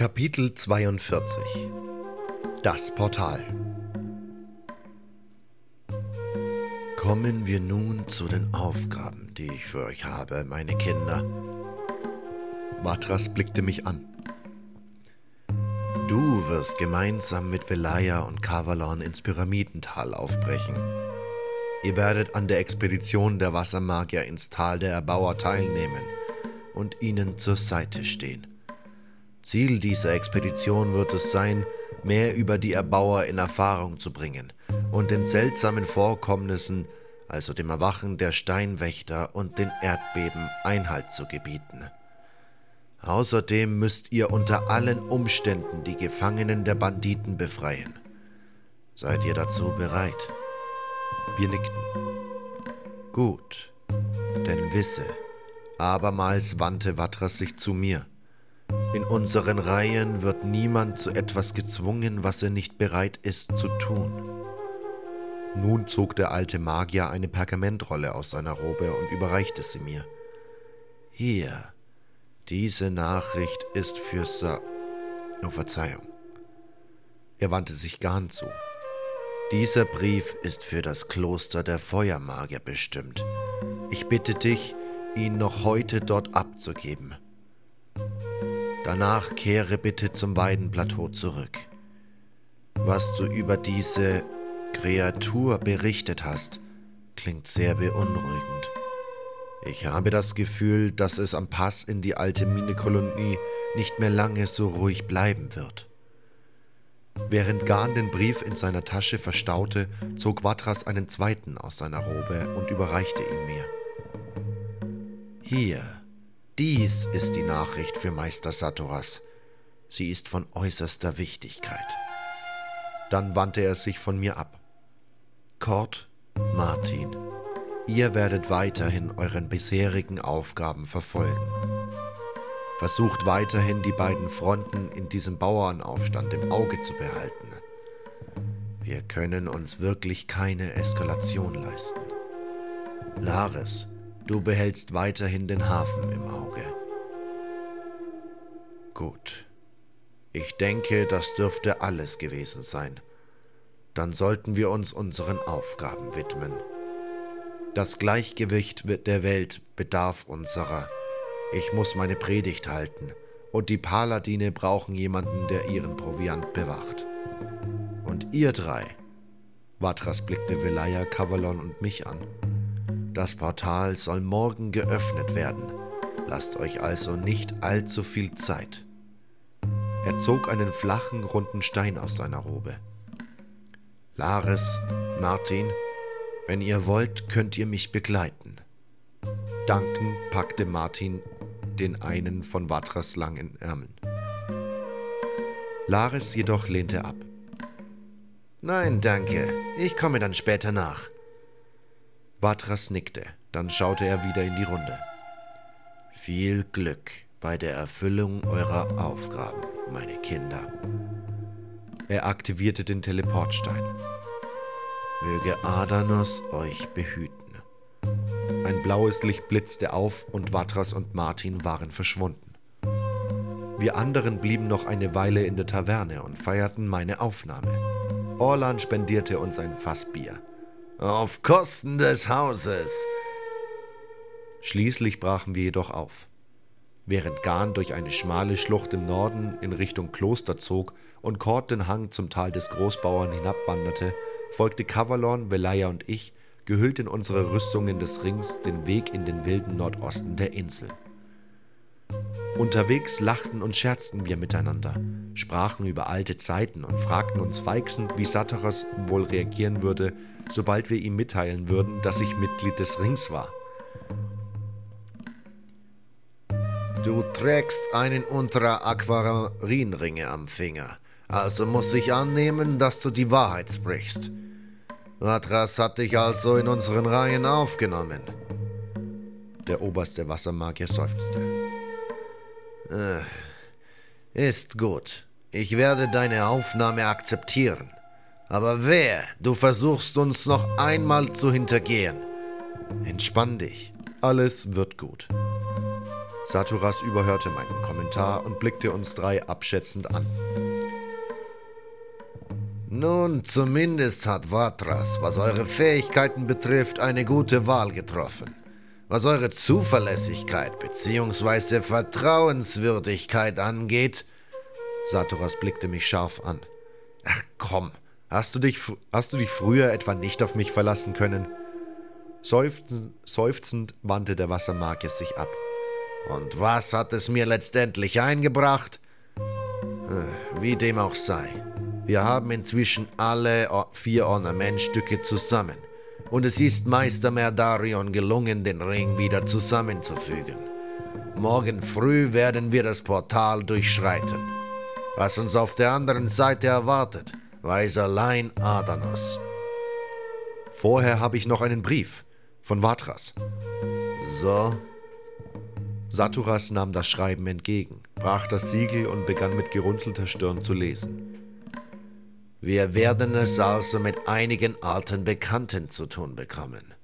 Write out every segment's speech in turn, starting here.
Kapitel 42 Das Portal Kommen wir nun zu den Aufgaben, die ich für euch habe, meine Kinder. Vatras blickte mich an. Du wirst gemeinsam mit Velaya und Kavalon ins Pyramidental aufbrechen. Ihr werdet an der Expedition der Wassermagier ins Tal der Erbauer teilnehmen und ihnen zur Seite stehen. Ziel dieser Expedition wird es sein, mehr über die Erbauer in Erfahrung zu bringen und den seltsamen Vorkommnissen, also dem Erwachen der Steinwächter und den Erdbeben Einhalt zu gebieten. Außerdem müsst ihr unter allen Umständen die Gefangenen der Banditen befreien. Seid ihr dazu bereit? Wir nickten. Gut, denn wisse, abermals wandte Vatras sich zu mir. In unseren Reihen wird niemand zu etwas gezwungen, was er nicht bereit ist zu tun. Nun zog der alte Magier eine Pergamentrolle aus seiner Robe und überreichte sie mir. Hier, diese Nachricht ist für Sir. Oh, Verzeihung. Er wandte sich Garn zu. Dieser Brief ist für das Kloster der Feuermagier bestimmt. Ich bitte dich, ihn noch heute dort abzugeben. Danach kehre bitte zum Weidenplateau zurück. Was du über diese Kreatur berichtet hast, klingt sehr beunruhigend. Ich habe das Gefühl, dass es am Pass in die alte Minekolonie nicht mehr lange so ruhig bleiben wird. Während Garn den Brief in seiner Tasche verstaute, zog Watras einen zweiten aus seiner Robe und überreichte ihn mir. Hier, dies ist die Nachricht für Meister Satoras. Sie ist von äußerster Wichtigkeit. Dann wandte er sich von mir ab. Kort, Martin, ihr werdet weiterhin euren bisherigen Aufgaben verfolgen. Versucht weiterhin die beiden Fronten in diesem Bauernaufstand im Auge zu behalten. Wir können uns wirklich keine Eskalation leisten. Lares, du behältst weiterhin den Hafen im Auge. Gut. Ich denke, das dürfte alles gewesen sein. Dann sollten wir uns unseren Aufgaben widmen. Das Gleichgewicht der Welt bedarf unserer ich muss meine Predigt halten, und die Paladine brauchen jemanden, der ihren Proviant bewacht. Und ihr drei, Vatras blickte Velaya, Kavalon und mich an. Das Portal soll morgen geöffnet werden. Lasst euch also nicht allzu viel Zeit. Er zog einen flachen, runden Stein aus seiner Robe. Laris, Martin, wenn ihr wollt, könnt ihr mich begleiten. Danken packte Martin den einen von Vatras langen Ärmeln. Laris jedoch lehnte ab. Nein, danke. Ich komme dann später nach. Vatras nickte, dann schaute er wieder in die Runde. Viel Glück bei der Erfüllung eurer Aufgaben, meine Kinder. Er aktivierte den Teleportstein. Möge Adanos euch behüten. Ein blaues Licht blitzte auf und Vatras und Martin waren verschwunden. Wir anderen blieben noch eine Weile in der Taverne und feierten meine Aufnahme. Orlan spendierte uns ein Fass Bier. Auf Kosten des Hauses. Schließlich brachen wir jedoch auf. Während Garn durch eine schmale Schlucht im Norden in Richtung Kloster zog und Kord den Hang zum Tal des Großbauern hinabwanderte, folgte Kavalon, Velaya und ich gehüllt in unsere Rüstungen des Rings, den Weg in den wilden Nordosten der Insel. Unterwegs lachten und scherzten wir miteinander, sprachen über alte Zeiten und fragten uns feixend, wie Sataras wohl reagieren würde, sobald wir ihm mitteilen würden, dass ich Mitglied des Rings war. Du trägst einen unserer Aquarinringe am Finger, also muss ich annehmen, dass du die Wahrheit sprichst. Ratras hat dich also in unseren Reihen aufgenommen. Der oberste Wassermagier seufzte. Äh, ist gut. Ich werde deine Aufnahme akzeptieren. Aber wer, du versuchst uns noch einmal zu hintergehen. Entspann dich. Alles wird gut. Saturas überhörte meinen Kommentar und blickte uns drei abschätzend an. Nun, zumindest hat Vatras, was eure Fähigkeiten betrifft, eine gute Wahl getroffen. Was eure Zuverlässigkeit bzw. Vertrauenswürdigkeit angeht, Saturas blickte mich scharf an. Ach komm, hast du dich, hast du dich früher etwa nicht auf mich verlassen können? Seufzend, seufzend wandte der Wassermagier sich ab. Und was hat es mir letztendlich eingebracht? Äh, wie dem auch sei. Wir haben inzwischen alle vier Ornamentstücke zusammen. Und es ist Meister Merdarion gelungen, den Ring wieder zusammenzufügen. Morgen früh werden wir das Portal durchschreiten. Was uns auf der anderen Seite erwartet, weiß allein Adanos. Vorher habe ich noch einen Brief von Vatras. So? Saturas nahm das Schreiben entgegen, brach das Siegel und begann mit gerunzelter Stirn zu lesen. Wir werden es also mit einigen alten Bekannten zu tun bekommen,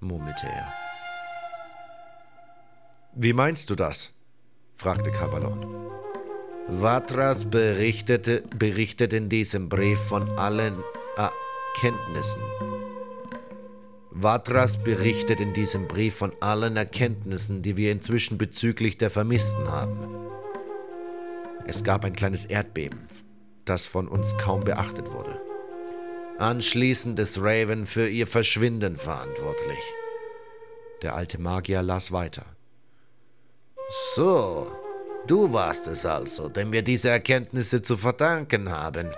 murmelte er. Wie meinst du das? fragte Kavalon. Vatras berichtete, berichtet in diesem Brief von allen Erkenntnissen. Vatras berichtet in diesem Brief von allen Erkenntnissen, die wir inzwischen bezüglich der Vermissten haben. Es gab ein kleines Erdbeben, das von uns kaum beachtet wurde. Anschließend ist Raven für ihr Verschwinden verantwortlich. Der alte Magier las weiter. So, du warst es also, dem wir diese Erkenntnisse zu verdanken haben,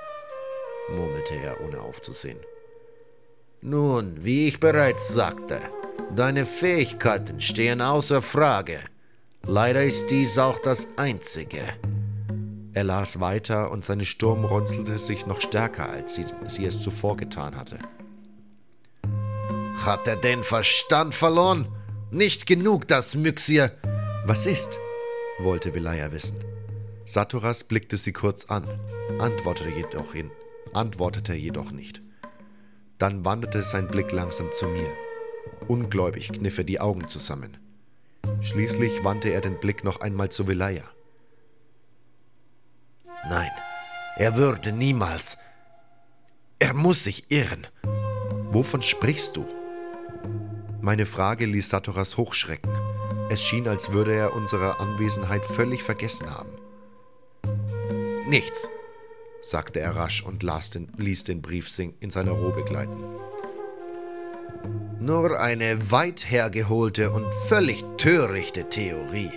murmelte er, ohne aufzusehen. Nun, wie ich bereits sagte, deine Fähigkeiten stehen außer Frage. Leider ist dies auch das Einzige. Er las weiter und seine Sturm runzelte sich noch stärker, als sie, sie es zuvor getan hatte. Hat er den Verstand verloren? Nicht genug, das Myxier. Was ist? wollte Velaya wissen. Saturas blickte sie kurz an, antwortete jedoch, hin, antwortete jedoch nicht. Dann wanderte sein Blick langsam zu mir. Ungläubig kniff er die Augen zusammen. Schließlich wandte er den Blick noch einmal zu Velaya. Nein, er würde niemals. Er muss sich irren. Wovon sprichst du? Meine Frage ließ Satoras hochschrecken. Es schien, als würde er unsere Anwesenheit völlig vergessen haben. Nichts, sagte er rasch und den, ließ den Brief in seiner Robe gleiten. Nur eine weit hergeholte und völlig törichte Theorie.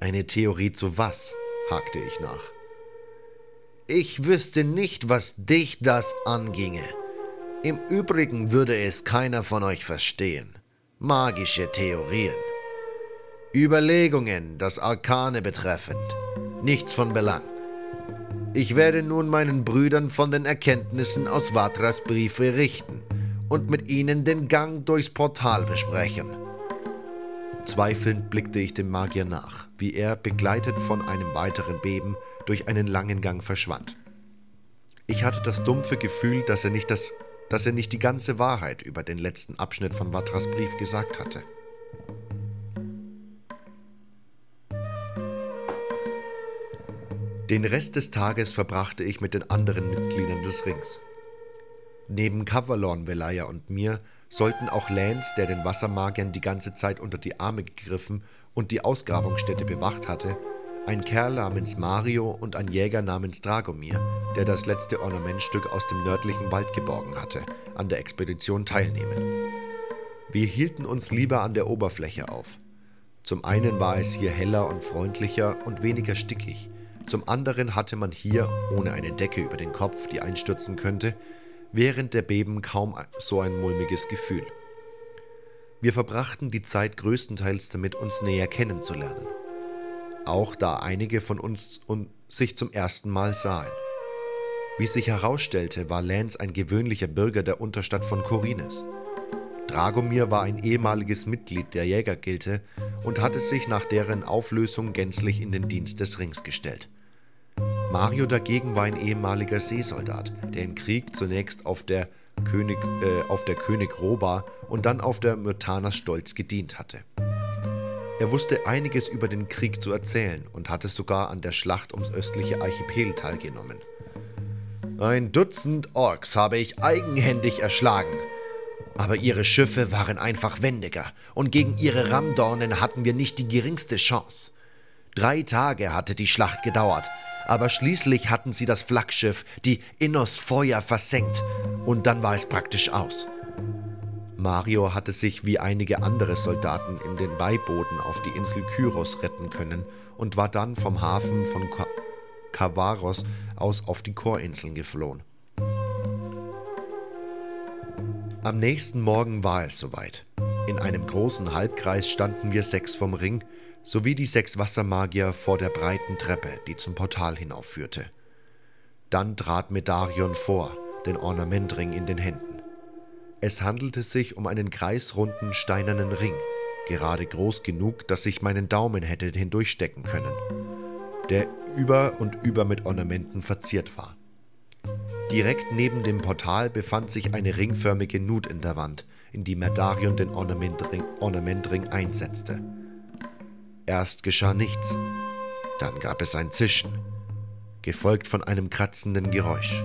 Eine Theorie zu was? Hakte ich nach. Ich wüsste nicht, was dich das anginge. Im Übrigen würde es keiner von euch verstehen. Magische Theorien. Überlegungen, das Arkane betreffend. Nichts von Belang. Ich werde nun meinen Brüdern von den Erkenntnissen aus Vatras Briefe richten und mit ihnen den Gang durchs Portal besprechen. Zweifelnd blickte ich dem Magier nach, wie er, begleitet von einem weiteren Beben, durch einen langen Gang verschwand. Ich hatte das dumpfe Gefühl, dass er nicht, das, dass er nicht die ganze Wahrheit über den letzten Abschnitt von Vatras Brief gesagt hatte. Den Rest des Tages verbrachte ich mit den anderen Mitgliedern des Rings. Neben Kavalon, Velaya und mir sollten auch Lance, der den Wassermagiern die ganze Zeit unter die Arme gegriffen und die Ausgrabungsstätte bewacht hatte, ein Kerl namens Mario und ein Jäger namens Dragomir, der das letzte Ornamentstück aus dem nördlichen Wald geborgen hatte, an der Expedition teilnehmen. Wir hielten uns lieber an der Oberfläche auf. Zum einen war es hier heller und freundlicher und weniger stickig, zum anderen hatte man hier, ohne eine Decke über den Kopf, die einstürzen könnte, während der Beben kaum so ein mulmiges Gefühl. Wir verbrachten die Zeit größtenteils damit, uns näher kennenzulernen. Auch da einige von uns sich zum ersten Mal sahen. Wie sich herausstellte, war Lance ein gewöhnlicher Bürger der Unterstadt von Korines. Dragomir war ein ehemaliges Mitglied der Jägergilde und hatte sich nach deren Auflösung gänzlich in den Dienst des Rings gestellt. Mario dagegen war ein ehemaliger Seesoldat, der im Krieg zunächst auf der König, äh, auf der König Roba und dann auf der Myrtanas Stolz gedient hatte. Er wusste einiges über den Krieg zu erzählen und hatte sogar an der Schlacht ums östliche Archipel teilgenommen. Ein Dutzend Orks habe ich eigenhändig erschlagen. Aber ihre Schiffe waren einfach wendiger und gegen ihre Rammdornen hatten wir nicht die geringste Chance. Drei Tage hatte die Schlacht gedauert, aber schließlich hatten sie das Flaggschiff, die Innos Feuer, versenkt und dann war es praktisch aus. Mario hatte sich wie einige andere Soldaten in den Beibooten auf die Insel Kyros retten können und war dann vom Hafen von Kavaros aus auf die Chorinseln geflohen. Am nächsten Morgen war es soweit. In einem großen Halbkreis standen wir sechs vom Ring, sowie die sechs Wassermagier vor der breiten Treppe, die zum Portal hinaufführte. Dann trat Medarion vor, den Ornamentring in den Händen. Es handelte sich um einen kreisrunden steinernen Ring, gerade groß genug, dass ich meinen Daumen hätte hindurchstecken können, der über und über mit Ornamenten verziert war. Direkt neben dem Portal befand sich eine ringförmige Nut in der Wand, in die Merdarion den Ornamentring, Ornamentring einsetzte. Erst geschah nichts, dann gab es ein Zischen, gefolgt von einem kratzenden Geräusch.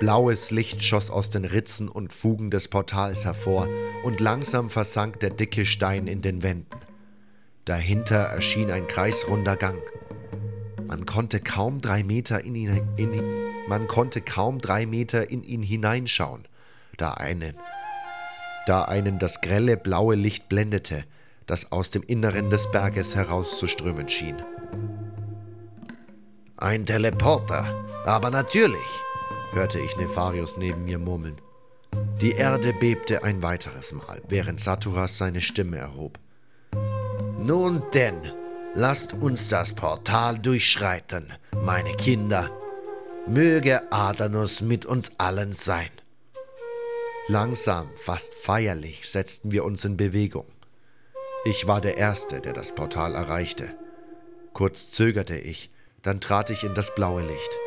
Blaues Licht schoss aus den Ritzen und Fugen des Portals hervor, und langsam versank der dicke Stein in den Wänden. Dahinter erschien ein kreisrunder Gang. Man konnte kaum drei Meter in ihn, in, man konnte kaum drei Meter in ihn hineinschauen, da einen, da einen das grelle blaue Licht blendete, das aus dem Inneren des Berges herauszuströmen schien. Ein Teleporter, aber natürlich, hörte ich Nefarius neben mir murmeln. Die Erde bebte ein weiteres Mal, während Saturas seine Stimme erhob. Nun denn, lasst uns das Portal durchschreiten, meine Kinder. Möge Adanus mit uns allen sein. Langsam, fast feierlich setzten wir uns in Bewegung. Ich war der Erste, der das Portal erreichte. Kurz zögerte ich, dann trat ich in das blaue Licht.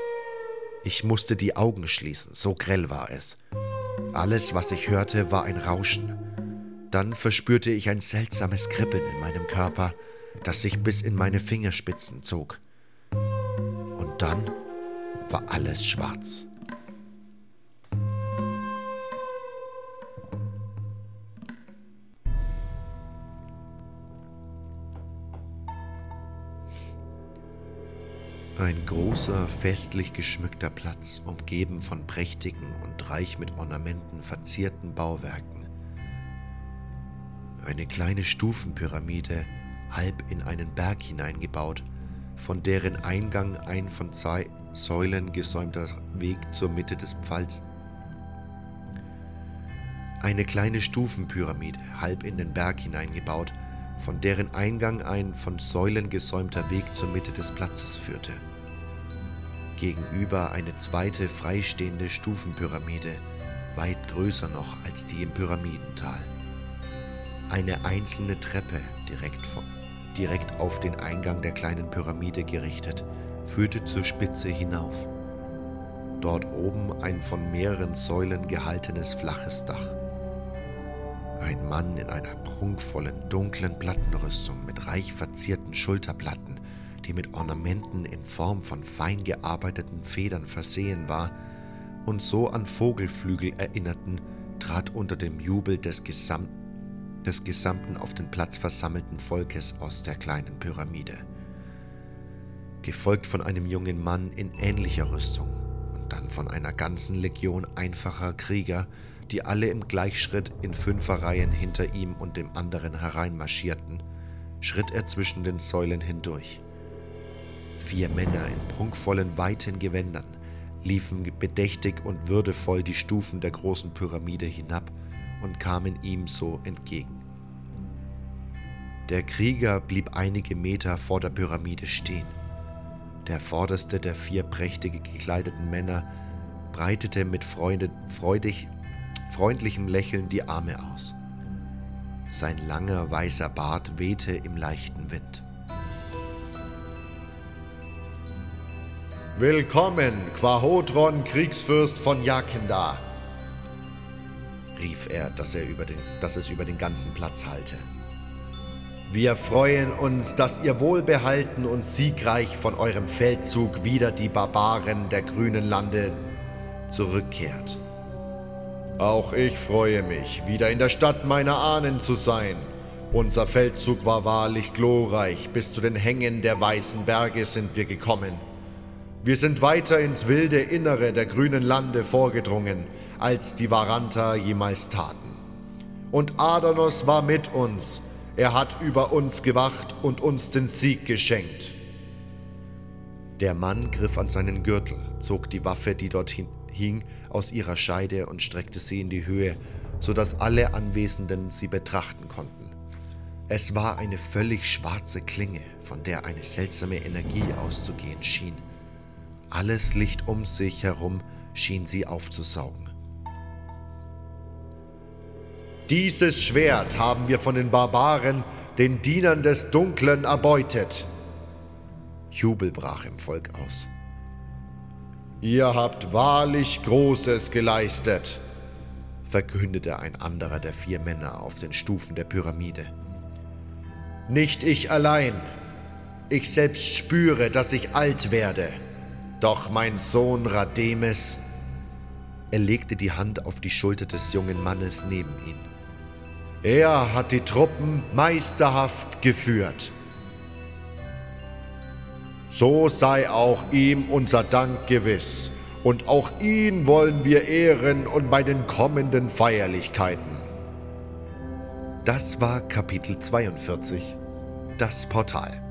Ich musste die Augen schließen, so grell war es. Alles, was ich hörte, war ein Rauschen. Dann verspürte ich ein seltsames Kribbeln in meinem Körper, das sich bis in meine Fingerspitzen zog. Und dann war alles schwarz. Ein großer, festlich geschmückter Platz, umgeben von prächtigen und reich mit Ornamenten verzierten Bauwerken. Eine kleine Stufenpyramide, halb in einen Berg hineingebaut, von deren Eingang ein von zwei Säulen gesäumter Weg zur Mitte des Pfalz. Eine kleine Stufenpyramide, halb in den Berg hineingebaut, von deren Eingang ein von Säulen gesäumter Weg zur Mitte des Platzes führte gegenüber eine zweite freistehende Stufenpyramide, weit größer noch als die im Pyramidental. Eine einzelne Treppe direkt, von, direkt auf den Eingang der kleinen Pyramide gerichtet, führte zur Spitze hinauf. Dort oben ein von mehreren Säulen gehaltenes flaches Dach. Ein Mann in einer prunkvollen, dunklen Plattenrüstung mit reich verzierten Schulterplatten die mit Ornamenten in Form von fein gearbeiteten Federn versehen war und so an Vogelflügel erinnerten, trat unter dem Jubel des, Gesam des gesamten auf den Platz versammelten Volkes aus der kleinen Pyramide, gefolgt von einem jungen Mann in ähnlicher Rüstung und dann von einer ganzen Legion einfacher Krieger, die alle im Gleichschritt in Fünferreihen hinter ihm und dem anderen hereinmarschierten, schritt er zwischen den Säulen hindurch. Vier Männer in prunkvollen, weiten Gewändern liefen bedächtig und würdevoll die Stufen der großen Pyramide hinab und kamen ihm so entgegen. Der Krieger blieb einige Meter vor der Pyramide stehen. Der vorderste der vier prächtig gekleideten Männer breitete mit freudig, freundlichem Lächeln die Arme aus. Sein langer weißer Bart wehte im leichten Wind. Willkommen, Quahotron, Kriegsfürst von Jakenda, rief er, dass, er über den, dass es über den ganzen Platz hallte. Wir freuen uns, dass ihr wohlbehalten und siegreich von eurem Feldzug wieder die Barbaren der grünen Lande zurückkehrt. Auch ich freue mich, wieder in der Stadt meiner Ahnen zu sein. Unser Feldzug war wahrlich glorreich, bis zu den Hängen der weißen Berge sind wir gekommen. Wir sind weiter ins wilde Innere der grünen Lande vorgedrungen, als die Varanta jemals taten. Und Adanos war mit uns, er hat über uns gewacht und uns den Sieg geschenkt. Der Mann griff an seinen Gürtel, zog die Waffe, die dort hing, aus ihrer Scheide und streckte sie in die Höhe, so dass alle Anwesenden sie betrachten konnten. Es war eine völlig schwarze Klinge, von der eine seltsame Energie auszugehen schien. Alles Licht um sich herum schien sie aufzusaugen. Dieses Schwert haben wir von den Barbaren, den Dienern des Dunklen, erbeutet. Jubel brach im Volk aus. Ihr habt wahrlich Großes geleistet, verkündete ein anderer der vier Männer auf den Stufen der Pyramide. Nicht ich allein. Ich selbst spüre, dass ich alt werde. Doch mein Sohn Rademes. Er legte die Hand auf die Schulter des jungen Mannes neben ihn. Er hat die Truppen meisterhaft geführt. So sei auch ihm unser Dank gewiss, und auch ihn wollen wir ehren und bei den kommenden Feierlichkeiten. Das war Kapitel 42, das Portal.